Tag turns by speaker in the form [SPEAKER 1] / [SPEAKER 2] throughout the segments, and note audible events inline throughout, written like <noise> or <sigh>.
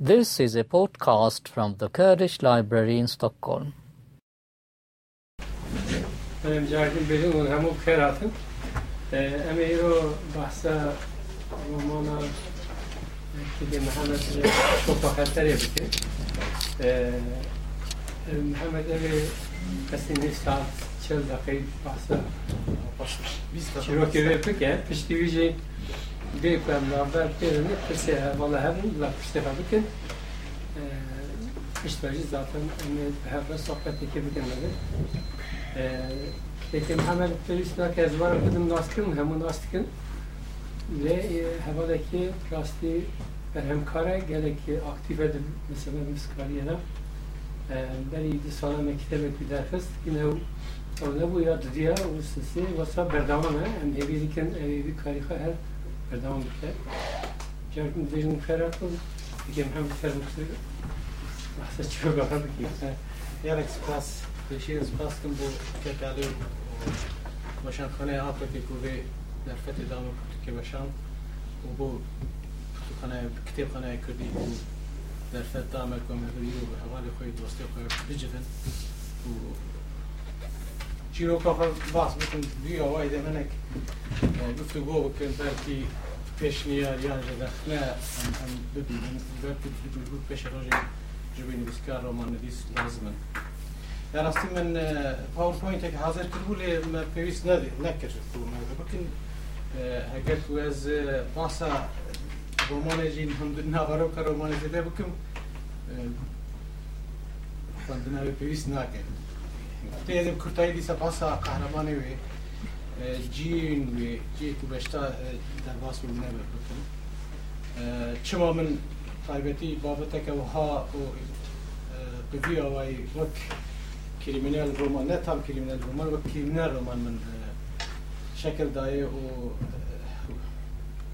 [SPEAKER 1] This is a podcast from the Kurdish Library in Stockholm.
[SPEAKER 2] من جاردين بدون همو بخيراتن اما ايرو بحثا رومانا كده محمد شوفا خطري بكي محمد ابي قسمي ساعت چل دقیق بحثا چرا که بکن پشتی Dejkojam na web terenu, kërse vala hevun, la pështefa bëkin, pështëveri zaten me hevve sohbet eke bëkinmedi. Lekin hemen pështëna kezvar bëdim nastikin, hemu nastikin, le hevadaki rasti berhemkare gelek aktif edin, mesela miskariyena, e, beri disana mektebe küderfes, yine o Orada bu ya dünya uluslararası WhatsApp berdamana, hem evi diken evi karika her بردوام بکرد جارکم دیجن فرق کن دیگه هم فرق مختلف بحث چی رو بخواد بکیم
[SPEAKER 3] Jarek spas, بشیر سپاس کن بو کتالی باشن خانه آفریقی کوی در فتح دام که باشن و بو خانه کتاب خانه کردی بو در فتح دام کم هری و حوالی خوی دوستی خوی بجدن و چیرو کافر باز بکنید بیا وای ده منک گفتگو بکن برکی پیش نیار یا دخله هم ببینید برکی بگو پیش راجع جبینی بسکار رو من ندیس لازمه در راستی من پاورپوینت که حاضر کرده ما پیوست نده نکرد بکن اگر تو از باسا رمان جین هم دنیا برو که رمان زده بکم خواندن های پیویست ته د کورتای دي سپاسا قهرمانه وي جین وي جی کو بشتا در باس مو نه بکتم ما من تایبتی بابت که وها او قضیه اوای وک کریمینال رومان نه تام کریمینال رومان وک کریمینال رومان من شکل داره او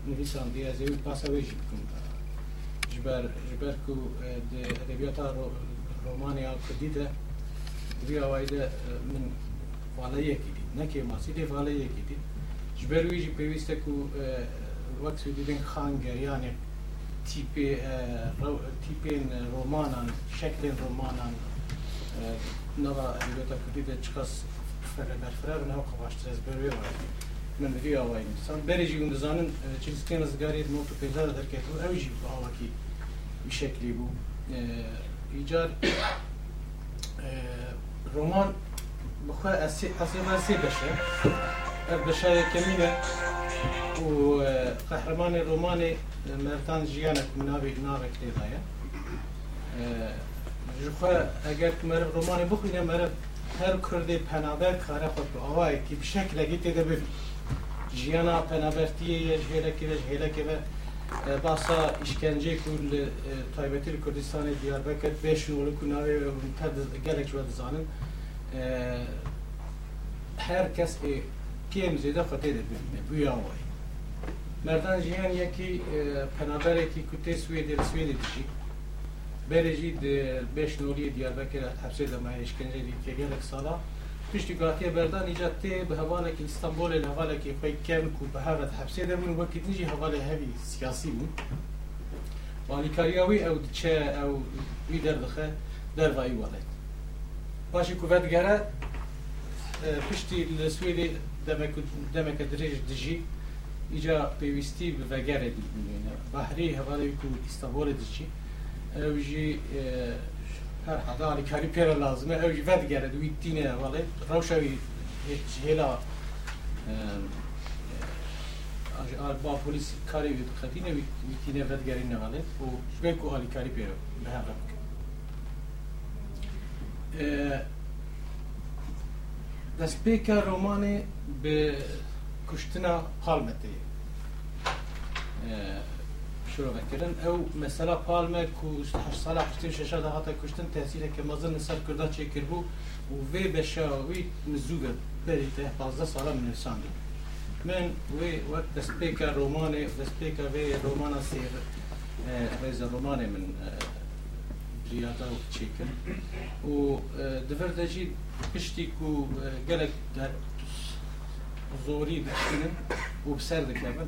[SPEAKER 3] نویسان دیگه از این پاسا ویجی بکنم جبر جبر کو ادبیات رومانی ها کدیده. ئەوەیدە من فعالەیەکی دی نەکێ ماسی دێ فعالەیەکی دی جبەر ویژی پێویستە و وەک دیدن خانگەریانێ تیپێ تیپێن ڕۆمانان شکلێن ڕۆمانان نەڵا ئەلبێتە کردیدە چکەس بەرفرە ناو قەباشترێز بەروێ من بری ئاوای سان بەرێژی و دەزانن چیزکێن زگاری مۆ پێدا دەرکێت و ئەوژی ئاواکی شکلی بوو ایجار رۆمان بخوا ئەسیمان سێ بەشە بەشایە کەمینە و قەحرمانی ڕۆمانی مەرتان ژیانە ناوی ناڕێک لێدایە خوا ئەگەر مەرە ڕۆمانی بخوینە مەرە هەر کوردی پەنابەر کارە خۆ ئەوایەکی بشەکلەگی تێدە ببی ژیانە پەنابەرتیە هێلەکی لەش هێلەکە بە باسا işkence ku taybeti Kurdistanê Diyarbakır 5 yolu ku باسا işkence kurdu e, Taybetir Kürdistan'ı Diyarbakır 5 yıllık kunarı ve gelek ve zanın herkes e, PMZ'de xatede bu yavay. Merdan jiyan yeki e, penabereki kütte Sweden Sweden dişi. Bereci 5 yıllık Diyarbakır hapse demeye işkence diye gelek sala پشتی گاتی بردا نجات تی به هواله کی استانبول له هواله کی پای کم کو به هغه حبسې ده مون وکي دي جهه هواله هوی سیاسي مون. وانی کاریاوی أو چا أو وی در بخه در وای وله پاشی کو ود ګره آه، پشتی لسویلی دمک دمک درج دجی ایجا پیوستی به وګره دی بحری هواله کو استانبول دچی أو آه، هر حدا علی کاری پیر لازمه اوج جفت گرد وی دینه ولی روشوی هیچ هلا با پلیس کاری وی خطی نه وی دینه ود گرین نه ولی و شبه کو علی کاری پیر به هر دست پیکر رومانی به کشتنا پالمتی شروع کردن او مثلا پالمه کو 8 سال 86 ده هاتا کشتن تاثیر که مزن سر کرده چه کربو و وی بشاوی مزوگه بریته 15 سال من انسان بود من وی وقت دسپیکا رومانه دسپیکا وی رومانا سیر رئیس رومانه من ریاضا و چیکن و دفر دجی پشتی کو گلک در زوری دکشنن و بسر دکلمن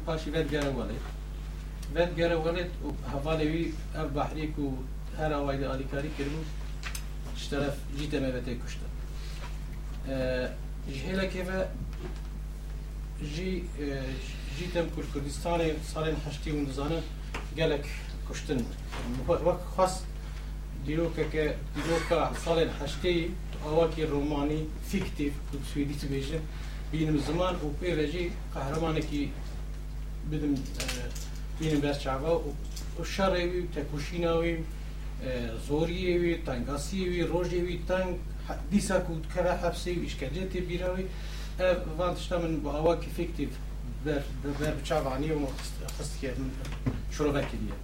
[SPEAKER 3] بعد جرو ولد هفالي وي أب بحريك وهر وايد علي كاري كرمو اشترف جيت ما بتي كشتا جهلا كيفا جي جيت من كردستان صار حشتي ونزانا قالك كشتن وقت خاص ديروكا كا ديروكا صار حشتي اواكي روماني فيكتيف سويدي تبيجن بين زمان وبيرجي قهرمانكي بدم بینم بەس چاوە شەڕێوی و تەکوشینەوەی زۆریەوی تەنگاسیوی ڕۆژێوی تەنگ دیسە کووتکەرە حەبسی ویشکەلێتی بیرەوەی وانشتا من بۆ ئەوەکی بر بەر بچوانی و خستکردن شۆڤەکی دیە.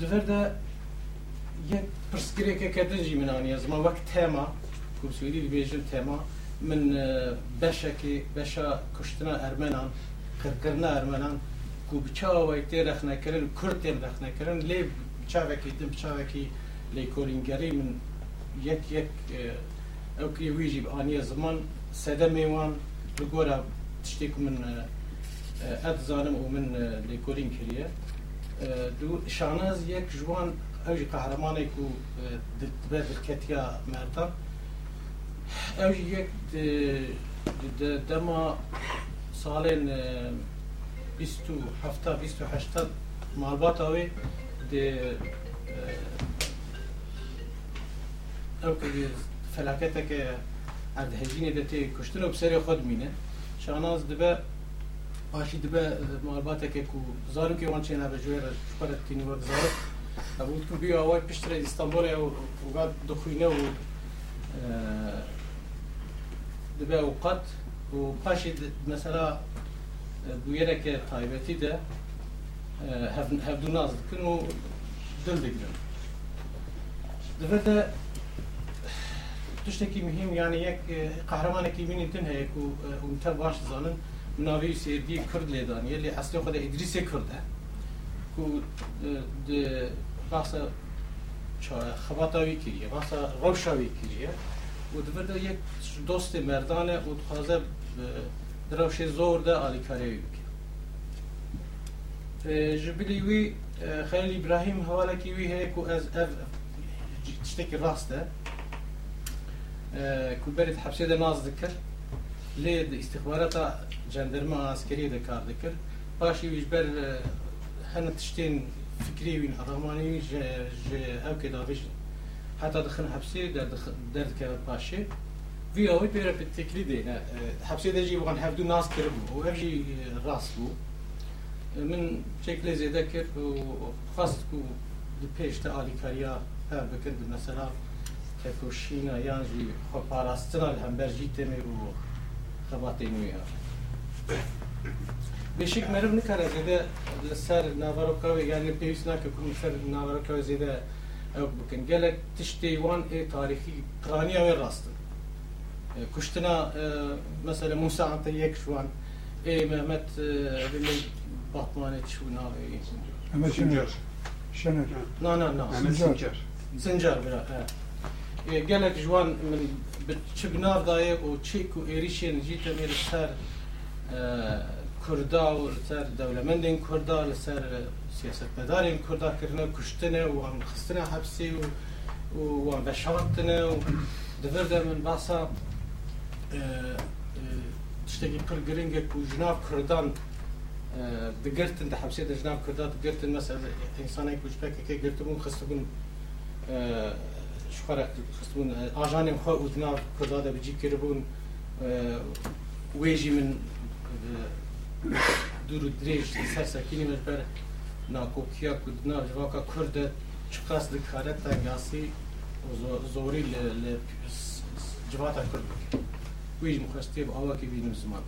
[SPEAKER 3] دەردە یەک پرسگرێکە کە دەنجی منانیە زمە وەک تێما کوسووری دبێژن تێما من بشه که بشه کوشتنە ارمنان کرکرنا ارمانان کو وای تی رخ نکرن کرد تی رخ نکرن لی بچاو کی دم بچاو کی لی کورینگری من یک یک آه، اوکی ویجی به آنی زمان سده میوان لگورا تشتی کم من آه، اد زانم و من آه، لی کورین کریه. دو شاناز یک جوان اوجی قهرمانی کو دتبه درکتیا مردان. اوجی یک دما سالين آه، بستو حفتة بستو حشتة مالباتا وي دي آه، أو كده فلاكتا كا عبد هجيني ده تي كشتنو بسري خود مينة شاناز دبا باشي دبا مالباتا كا كو زارو كي وانشينا بجوير شبارة تيني ورد زارو أقول لكم بيو أول بشترى إسطنبول أو وقعد دخينه و آه، دبا وقت و پاشی مثلا بویره که تایبتی ده هفدو ناز دکن و دل دگرن دبه ده تشتكي مهم يعني يك قهرمان كي من يمكن هيك وانت باش زانن مناوي سيدي كرد ليدان يلي اصلي خد ادريس كرد كو بحث خباتاوی کریه بحث روشاوی کریه و دبرده یک دوست مردانه و خوازه دروش زور ده آلی کاری بکن. جبلی وی خیلی ابراهیم حواله کی وی از اف تشتكي راسته كو بريد حبسي ده ناز ذكر ليه استخبارات جندرما عسكرية ده كار ذكر باشي ويجبر هنا تشتين فكري وين رغماني ج ج أو كده فيش حتى في أو بيرا بالتكلي دينا حبسي ده جي وغن هفدو ناس كربو. و افجي راس بو من شكل زي ذكر وخاص كو دبيش تا آلي كاريا هر بكر مثلا تكوشينا يانجي خو باراستنا الهمبرجي تمي و خباتين ويا بشک مرم نکره زیده لسر ناوروکاوی یعنی پیوست نکه کم سر ناوروکاوی زیده أو بکن گلک تشتی وان ای تاریخی قرانی اوی راستن؟ کشتنا مثلا موسى عن یک شوان ای مهمت بمی باطمانه شو ناوی
[SPEAKER 4] اما شنجر شنجر
[SPEAKER 3] نا نا نا
[SPEAKER 4] سنجر
[SPEAKER 3] زنجار برا gelek jwan min bi çi binav daye û çêk û êrişên jî temê li ser Kurda û li ser dewlemendên Kurda li ser siyasetmedarên Kurda kirine kuştine û wan xistine hepsê û û wan veşartine û divir de min basa tiştekî pir giring e ku jinav Kurdan digirtin di hepsê de jinav Kurda digirtin mesela insanên ku ji pekekê girtibûn xistibûn شخرا خصبون اجانم خو ودنا كردا ده بيجي كربون ويجي من دور دريج سر سكيني من بر ناكوكيا كدنا ويجي مخستي بأوا كي بينم زمان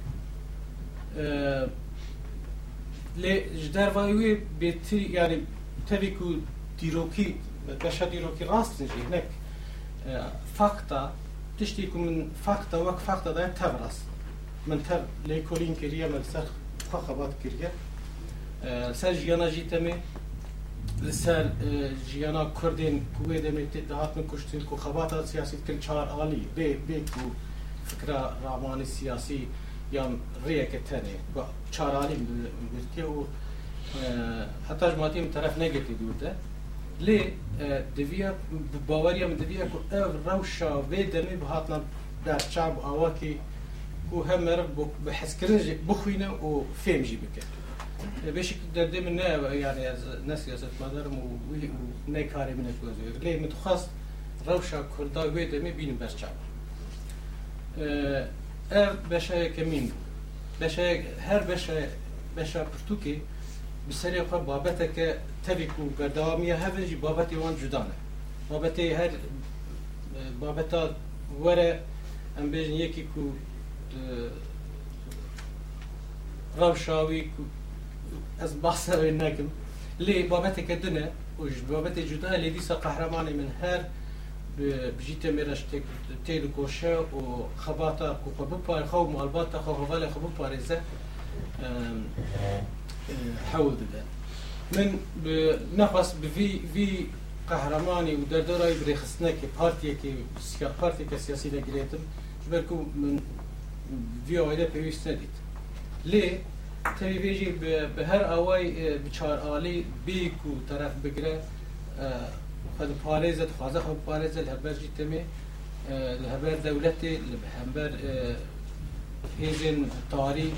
[SPEAKER 3] ل جدار وايوي بيتي يعني تبي كو ديروكي باشا ديروكي راست نجي هناك فاكتا تشتيكو من فاكتا وك فاكتا دا تبرس من تر ليكولين كريا من سر خخبات كريا سر جيانا جيتمي لسر جيانا كردين كوي دمي دهات من كشتين كو خباتا سياسي كل چار آلي بي بي كو فكرة رعماني سياسي یان ریەکە تەنێ چارانی گرتی و حتاش ماتیم طرف نەگەتی دوورتە لێ دەویە باوەریە من دەویە کو ئەو ڕەوشا وێ دەمێ بهاتنا دەرچاب ئاواکی و هەمەر بە حەزکردن بخوینە و فێمژی بکەێت بێشی دەردێ من نه یعنی نەسیاست مادەرم و نەیکاری منە لێ متخواست ڕەوشا کوردا وێ دەمێ بینم بەرچاب ev beşayeke min beşayek her beşe beşa pirtûkê bi serê xwe babeteke tevî ku berdewamiya hevin jî babetê wan cuda ne babetê her babeta were em bêjin yekî ku rewşawî ku ez bahsa wê nekim lê babeteke din e û ji babetê cuda lê dîsa qehremanê min her بجيت ميرش تيلو كوشا وخباطة وخبو بار خو مالباتا خو خبالة خبو باريزة حول ده من نقص بفي في قهرماني ودردراي بريخسنك بارتي كي سيا بارتي كسياسي لقريتم جبركو من في اويدا بيوست نديت ليه تبي بيجي بهر اواي بچار آلي بيكو طرف بگره خد پارێزت خوازە خە پارێزە لە هەبەر جیتەمێ لە هەبەر دەولەتێ لە هەمبەر هێزن تاری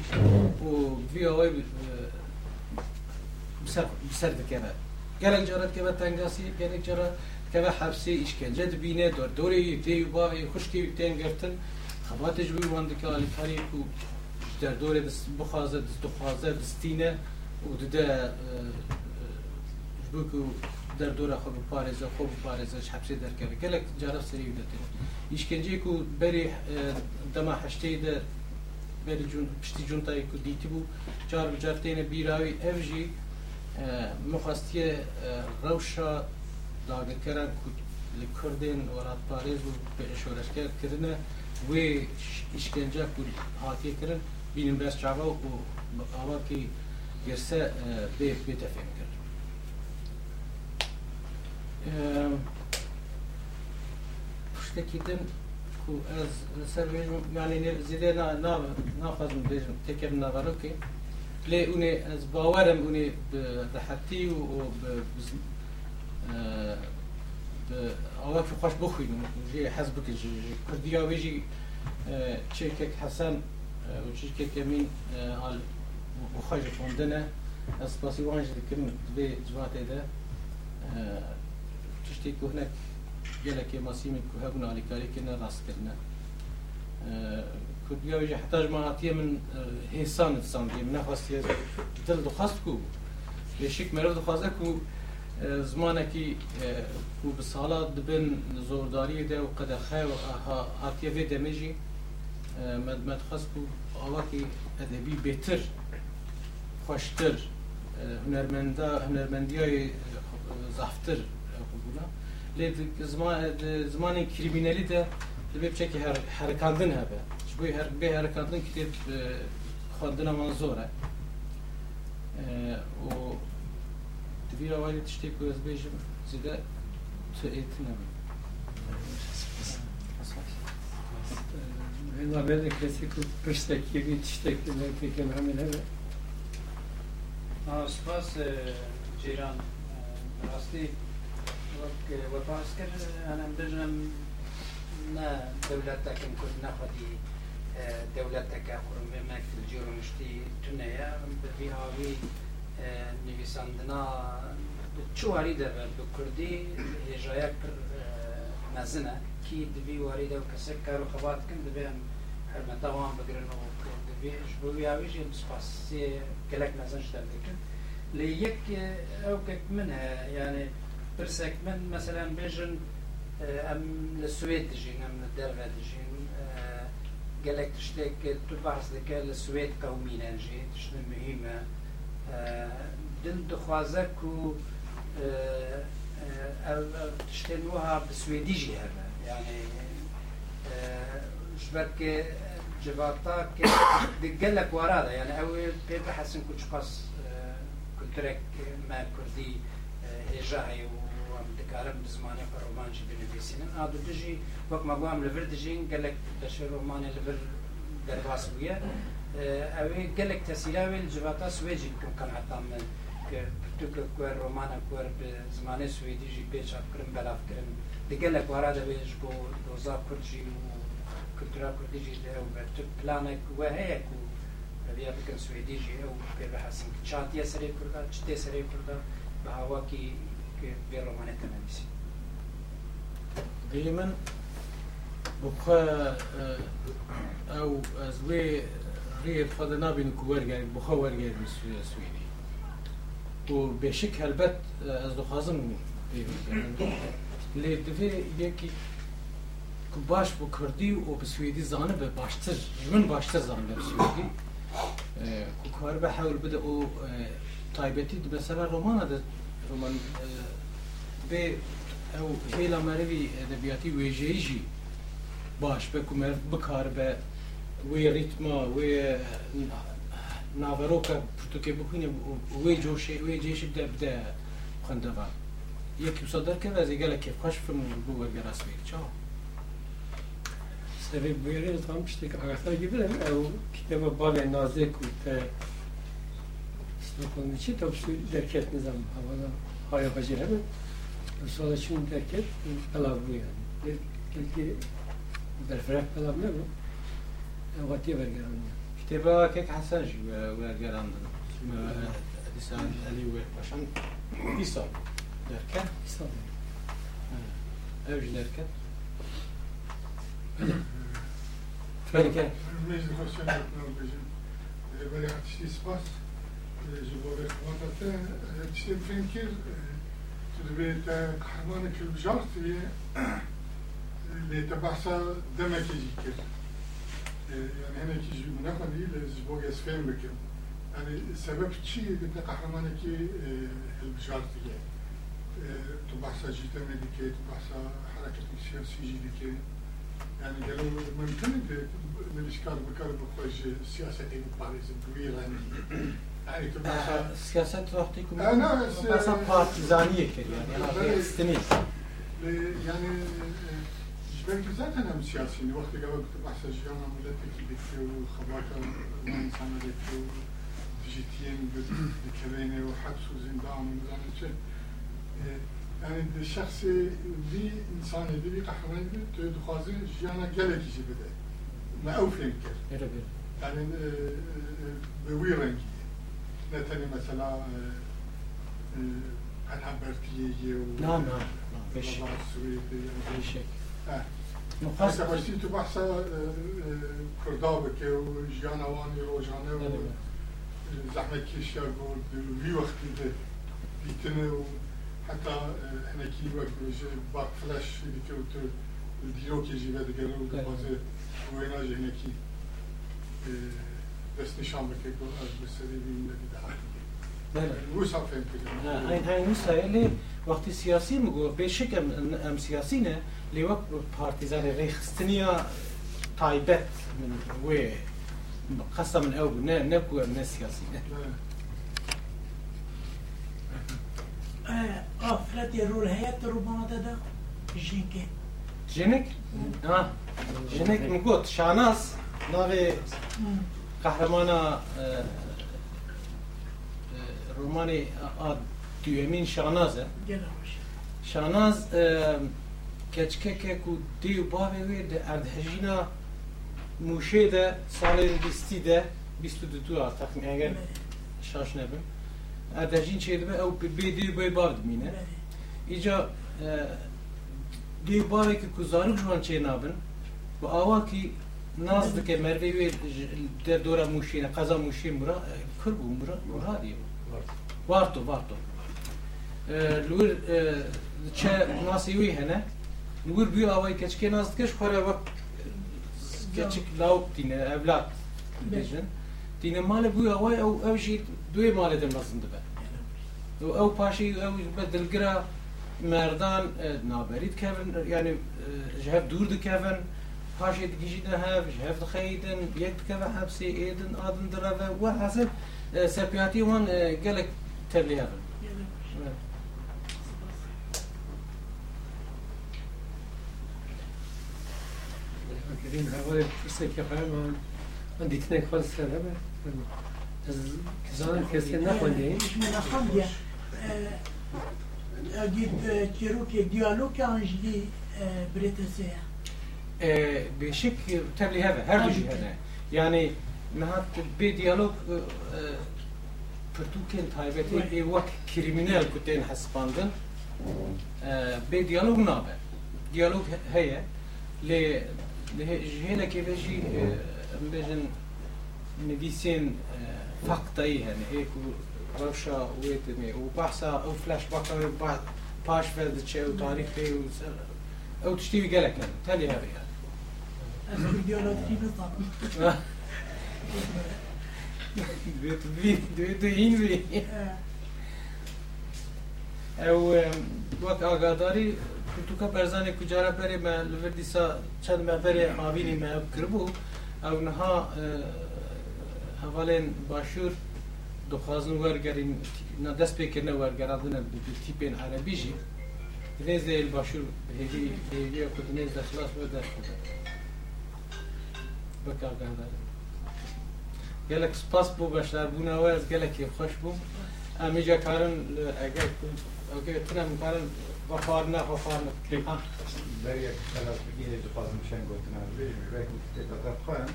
[SPEAKER 3] و ویەوەی بسەر دەکەێنە گەلک جارت کەبە تەنگاسی گەلێک جارە کەبە حەبسی ئیشکەنجە دبینێ دۆر دۆری تێ باوی خوشکی تێنگرتن خەباتش بووی وەندەکە ئالیکاری و دەردۆرێ بخوازە دخوازە دستینە و ددە بکو در دور خود پارزه خوب پارز حبسه در کرد گلک جرف سری دتی ایشکنجی کو بری دما هشته در بری جون پشتی جون تای کو دیتی بو. چار بجارتین بیراوی اف جی مخواستی روشا داگر کرن کو لکردین ورات پارز و به اشورش کرد کردن و ایشکنجا کو حاکی کرن. بینیم بس چاوا و آوا کی گرسه به بتفهم کرد. Zêdê naxwazim bêjim têkê min naverokê lê hûnê ez bawerim hûnê bi rehetî û bi awakî xweş bixwînin jê hez bikin ji kurdiya wê jî çêkek hesen û çîkekê min xwe ji xwendine ez spasî wan تشتي كو هناك جالك ماسي من كو هبنا على كاري كنا راس كنا كنت جاوي حتى ما عطيه من هيسان تصان دي من خاص دل خاص كو ليشيك مرض دو خاص كو زمانكي كو بصالة دبن زورداري ده وقد خير هاتيه في دمجي ما تخص كو اواكي ادبي بيتر خوشتر هنرمندا هنرمندیای زافتر لێ زمانی کریمینەلی دە دەبێ بچێکی هەرکاندن هەبێ بۆی هەر بێ هەرکاندن کتێب خواندنەمان زۆرە دویراوای تشتێک گوێز بێژم زیدە تێتنەبێ
[SPEAKER 2] Haber klasik pırsaki bir tiştekli peki hemen hemen.
[SPEAKER 5] Spas Ceyran rastî وەپاس کرد ئەم بژم دەولەتەکەم کورد نەخەتی دەولەتەکە قڕمێمەک جیرۆنشتی تونەیە بەبی هاوی نویساندنا چواری دەبێت بە کوردی هێژایە مەزنە کی دبی واری دە و کەسێک کار و خەباتکن دەبێن هەرمەتەوان بگرن و دەبێش بۆ یاویژی سپاسی گەلک مەزن شتە دەکرد لە یەک ئەو من هەیە یعنی برسك من مثلا بيجن أم للسويد دجين أم للدرغة دجين قالك تشتك تبعث لك للسويد قومينا نجي تشتن مهمة. دن دخوازك و تشتنوها بسويدي جي هذا. يعني شبك جبارتاك دقلك ورادا يعني اول بيبقى حسن كنت قص كنترك ما كردي هجاهي دەکارم بزمانە بە ڕۆمانجی بنویسینن ئادو دژی وەک مەگوام لەبر دژین گەلک دەش ڕۆمانە لەبر دەرباس بووە اوی گلک تسیرا ویل جواتا سویجی کن قناعتا من. که پرتوک کور رومانا کور به زمان سویدی جی پیچ کرن بلاف کرن دیگه لک وارا بو دوزا کرجی و کلتورا کردی جی ده و تو پلانک و بیا بکن سویدی جی أو به بحثن چاتیه سری کردا چته سری کردا به هوا کی که به رومانه تنمیسی
[SPEAKER 3] دائما بخوا او از وی ريت خد نابين كورجر بخوا ورجر سويدي وبشك هلبت از دو خازم لی دفی یکی که باش بو کردی و به سویدی زانه به باشتر جمن باشتر زانه به سویدی. که کار به حول بده او تایبتی دو مثلا رومان ده رومان به او هیلا مروی ادبیاتی ویژه‌ای باش به کمر بکار به وی ریتما وی ناوروکا پرتوکی بخونه وی جوشه وی جیش بده بده خنده با یکی صدر که وزی گله که خوش فیلم بو ورگر اسوی چا؟
[SPEAKER 2] سری بویره tam işte arkadaşlar gibi de o kitabı bale nazik و te dokunduğu için tabii suyu terk etmez ama havada hava yapacak hemen. Sonra şimdi terk et, pelavru yani. Belki berferak pelavru ne bu? Vatiye vergerandı.
[SPEAKER 3] Kitaba kek hasan vergerandı. E, e, Hadisan Ali ve başan İsa
[SPEAKER 2] derken.
[SPEAKER 3] İsa derken.
[SPEAKER 2] Evci
[SPEAKER 4] derken. Peki. Meclis Hoca'nın e, böyle ateşli ispat. Vais aller ce qui se passe. Je vais commentateur. Tu sais, Frenkel, tu devais être kahraman كل بجارت اللي تبعها دمك يجيك يعني هنا كي يجي مناقض لزبوغ اسفين بكم يعني سبب شيء قلت قهرمانك البجارت تبعها جيتا ميديكي تبعها حركة سياسية جيديكي يعني قالوا ممكن الاشكال بكر بخوش سياسة باريس كبيرة يعني يعني تبعها
[SPEAKER 3] سياسة وقتكم
[SPEAKER 4] أنا
[SPEAKER 3] بس بارتيزانية كده يعني أنا استنيت
[SPEAKER 4] يعني جبت ذات أنا سياسي وقت قبل كنت بحث جيانا ملتك بكي وخباكا وإنسان بكي وفيجيتين بكريني وحبس وزندان ومزان شيء يعني الشخص دي إنسان دي بي قحرين بي تدخوازي جيانا جالك يجي بدا ما أوفين كر
[SPEAKER 3] إيه
[SPEAKER 4] يعني بوي رنجي نتني مثلا و
[SPEAKER 3] نعم نعم بشك
[SPEAKER 4] آه.
[SPEAKER 3] نقص
[SPEAKER 4] هسه تو بحث کردا بکه و جانوانی روزانه و زحمت کشیا گود وی وقتی ده بیتنه و حتی هنکی وقت میشه باق فلش دیگه و تو دیرو که جیوه دیگه رو بازه
[SPEAKER 3] هاي
[SPEAKER 4] کنه
[SPEAKER 3] هاي نسا اللي وقت سياسي مقول بشك ام سياسينا اللي وقت بارتيزان ريخستنيا تايبت من وي خاصة من أول نبقوا من السياسيين
[SPEAKER 6] آفرد یه رول هیت رو ما داده جینکه
[SPEAKER 3] جنك آه جنك مقول kahramana e, e, romanı
[SPEAKER 6] ad düğemin
[SPEAKER 3] Şanaz'e. Şanaz e, keçkeke ku diyu bavê wê di erdhejîna mûşê de salê bîstî de bîst û du ar texmîn eger şaş nebim erdhejîn çê dibe ew bê dîr bê bav dimîne îca dê bavekî ku zarok ji wan çê ناز دکه مروی وی در دورا موشینه قضا موشین مرا کربو مرا مرادی وارتو وارتو لور چه ناسیوی هنه لور بیو آوای کچکی ناز کش خوره وقت کچک لاو دینه اولاد بیجن دینه مال بیو آوای او او جی دوی مال دم نازن دبه و او پاشی او بدلگرا مردان نابرید کفن یعنی جهف دور دکفن پاشی دیجی ده هف جهف دخیدن یک دکفن حبسی ایدن آدن دروه و حسب سپیاتی وان گلک
[SPEAKER 2] که خواهیم من دیتنێک خۆ سەر هەبێ زانم کەسێ نەخۆندین
[SPEAKER 6] مش من أخمديا أجيب تيروكي ديالوج أنجلي بريتسيا
[SPEAKER 3] e, beşik tebliğ her cihede. Yani nahat bir diyalog e, e, Pürtüken taybeti e vak kriminal kutten hasbandın e, be diyalog nabe. Diyalog heye le jihine ki beji bejin nevisin faktayı hani e ku revşa uvetimi u bahsa u flash bakar baş verdi çe u tarih ve u
[SPEAKER 6] tiştivi gelek yani. Teli yani. نظام
[SPEAKER 3] دوێت دوێت هین بێ ئەو وەک ئاگاداری پرتوکە بەرزانێک کوجارە بەرێ مە لەڤەر دیسا چەند مەڤەرێ ئاوینی مە کردبوو ئەو نەها هەواڵێن باشوور دخوازن وەرگەرین دەست پێکردنە وەرگەڕاندنە تیپێن عەربیژی دنێز دەیل باشوور هێوی هێوی کو دنێز دەخلاص بە دەست بەک ئاگاداری gelek spas bû بکارگەاندن گلک سپاس بۆ و از گەلێکی خۆش بوو ئەمیجا کارن ئەگەر تونم
[SPEAKER 7] کارن بە خوارد نەخواخوار دەخوازم شەن گوتنان خوێن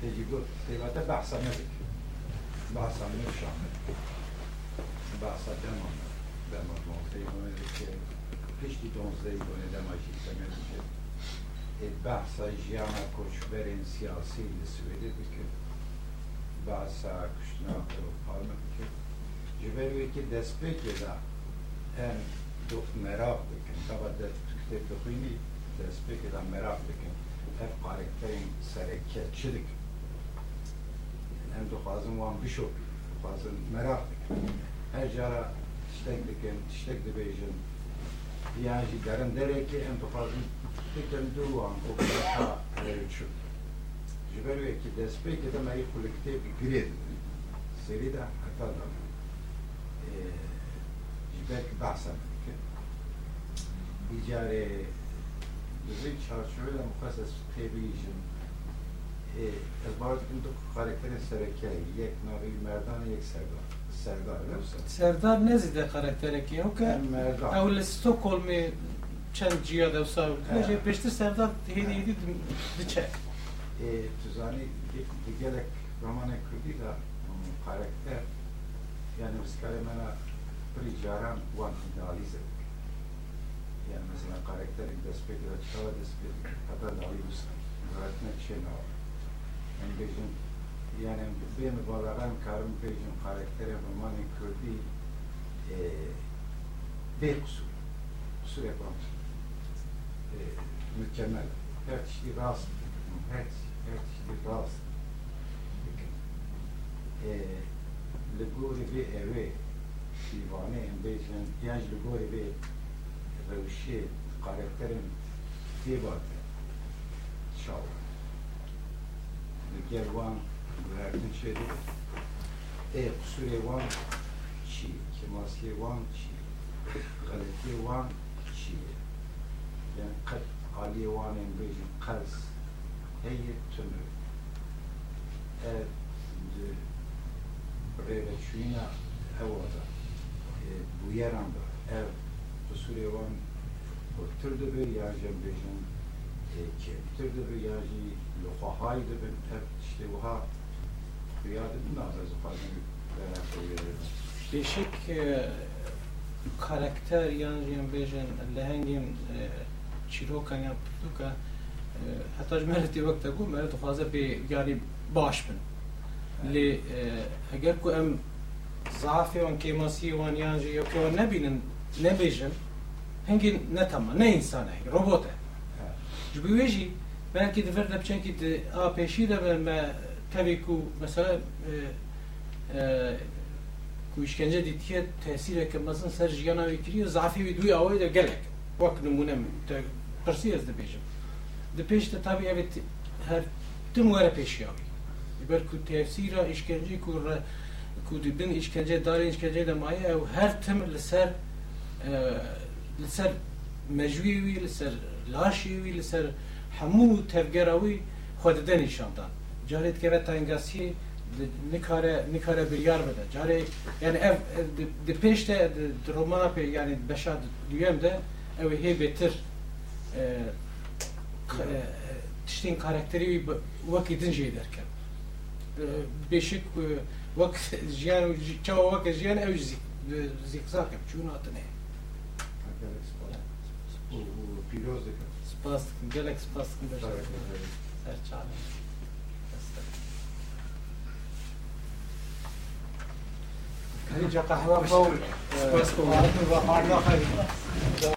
[SPEAKER 7] تێجی گوت تێباتە بەسە بحثا باسا شامل بحثا دمان دمان مانده ایمانه که پشتی دانزده ایمانه دماشی سمه میشه dema jî seme dike بحثا ژیانە کۆچبەرێن سیاسی لە سوێدە بکرد باسا کوشتنا پارمە بکرد جبەروێکی دەستپێکێدا هەم مێراق بکەن تاوا کتێب بخوێنی دەستپێکێدا مێراق بکەن هەر قارێکتەرین سەرەکیە چ دکن ئەم دخوازم وان بشۆپی دخوازم مێراق بکەن هەر جارە شتێک بکەن شتێک دەبێژن یاژی دەرن دەرێکی ئەم دخوازم Fick en duan och Kata Rejčuk. Živelo je, ki da spet jedan naj kolektiv gredni, seveda Katadan, Žibek Basan. İcare bizim çerçeveyle mukasses tebiyicim عبارت این دو کارکتر سرکی یک نوعی مردان یک Serdar سردار
[SPEAKER 3] سردار نزیده کارکتر که او
[SPEAKER 7] که
[SPEAKER 3] او لستوکولمی çend ciya da usav kime şey peşte sevda hedi
[SPEAKER 7] hedi diçe e tuzani digerek romane kurdi da karakter yani miskale mena bir jaran wan idealize yani mesela karakterin despedi ve çıkala despedi kadar da ayı usta öğretmek şey ne var yani bizim yani benim balaran karım bizim karakterim romane kurdi e, bir kusur kusur yapamaz ee, mükemmel. Her kişi rast. Her, şey, her kişi rast. Ee, li gorîbê evê divaneyên bêjin yan ji li gorîbê rewşê karakterên têba te çawa. Li gel wan guhertin çêdî ê ee, qusurê wan çi, kemasiyê wan çi, galetiyê wan çi yani kalp, alivanen beyli kalz heyye tümür. Evet, reveçüyna evada, e, bu yeranda, ev, bu sürevan, bu türde bir yercem beyli, e, keptirde bir yerci, lokahaydı ben, işte bu ha, rüyadı bundan razı fazla
[SPEAKER 3] Değişik e, karakter yani bejin lehengim e, چیرۆکەن یا پرتوکە هەتاش مەرەتی وەک تەبوو مەرە خوازە پێ یاری باش بن لێ ئەگەر کو وان ضعفێوان یا که یەکەوە نبینن نەبێژن هەنگی نەتەمە نەئینسانە ڕۆبۆتە جبی وێژی بەکی دەفەر دەبچەکی ئاپێشی دەبن بە تەبێک و مەسەر کوشکنجە دیتیە تەسیرەکە مەزن سەر ژیانەوەی کری و زعفیوی دوی ئەوەی دە وقت نمونه نمونە پرسیز دەبێژم دە پێش تەتابیێت هەرتم وەرە پێشیاوی بەر کو تفسیرا ئیشکنجی کو کوردبن ئیشکنجە دارێ ئیشکنجە دەمایە ئەو هەرتم لەسەر لەسەر مەژویوی لەسەر لاشیوی لەسەر هەموو تەفگەراوی خۆدەدەنی شاندان جارێت کەوە تەنگاسی nikare nikare bir yer bede. Cari yani ev de peşte romana pe yani beşa düyem de ev hebetir Ee, tiştin e, karakteri vakit ince ederken şey ee, beşik e, vakit <laughs> ziyan çava vakit ziyan ev e, zikzak yap
[SPEAKER 7] çun
[SPEAKER 3] atın e spas gelek spas her çağın
[SPEAKER 7] Kayıca kahve kavur.
[SPEAKER 3] Spas kavur.
[SPEAKER 7] Arda kayıca.